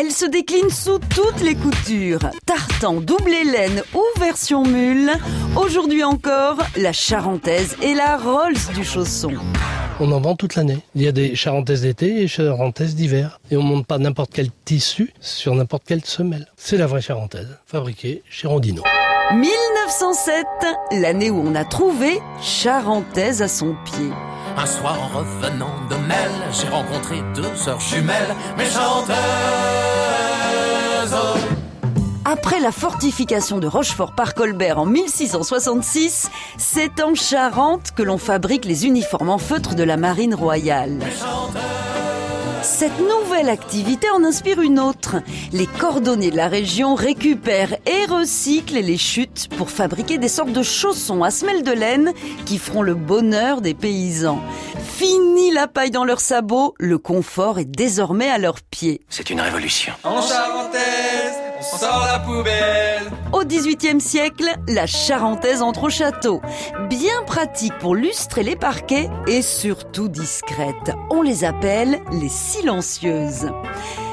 Elle se décline sous toutes les coutures. Tartan, double laine ou version mule. Aujourd'hui encore, la charentaise et la Rolls du chausson. On en vend toute l'année. Il y a des charentaises d'été et charentaises d'hiver. Et on monte pas n'importe quel tissu sur n'importe quelle semelle. C'est la vraie charentaise, fabriquée chez Rondino. 1907, l'année où on a trouvé charentaise à son pied. Un soir en revenant de Mel, j'ai rencontré deux sœurs jumelles, mes. Après la fortification de Rochefort par Colbert en 1666, c'est en Charente que l'on fabrique les uniformes en feutre de la marine royale. Cette nouvelle activité en inspire une autre. Les cordonniers de la région récupèrent et recyclent les chutes pour fabriquer des sortes de chaussons à semelles de laine qui feront le bonheur des paysans. Fini la paille dans leurs sabots, le confort est désormais à leurs pieds. C'est une révolution. En charentaise, on sort la poubelle. Au XVIIIe siècle, la charentaise entre au château. Bien pratique pour lustrer les parquets et surtout discrète. On les appelle les silencieuses.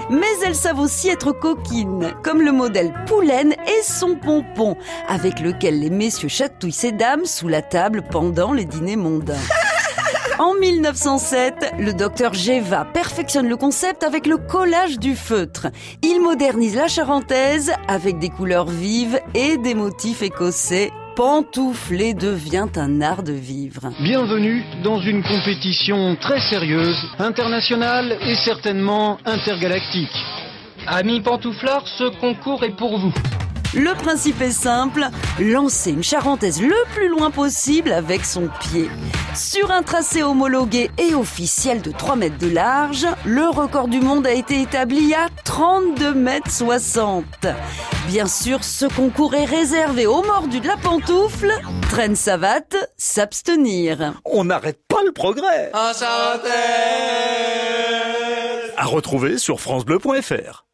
Mais elles savent aussi être coquines, comme le modèle Poulaine et son pompon, avec lequel les messieurs chatouillent ces dames sous la table pendant les dîners mondains. En 1907, le docteur Géva perfectionne le concept avec le collage du feutre. Il modernise la charentaise avec des couleurs vives et des motifs écossais. Pantoufler devient un art de vivre. Bienvenue dans une compétition très sérieuse, internationale et certainement intergalactique. Amis pantouflards, ce concours est pour vous. Le principe est simple, lancer une charentaise le plus loin possible avec son pied. Sur un tracé homologué et officiel de 3 mètres de large, le record du monde a été établi à 32 mètres 60. Bien sûr, ce concours est réservé aux mordus de la pantoufle. Traîne savate, s'abstenir. On n'arrête pas le progrès. En charentaise. À retrouver sur francebleu.fr.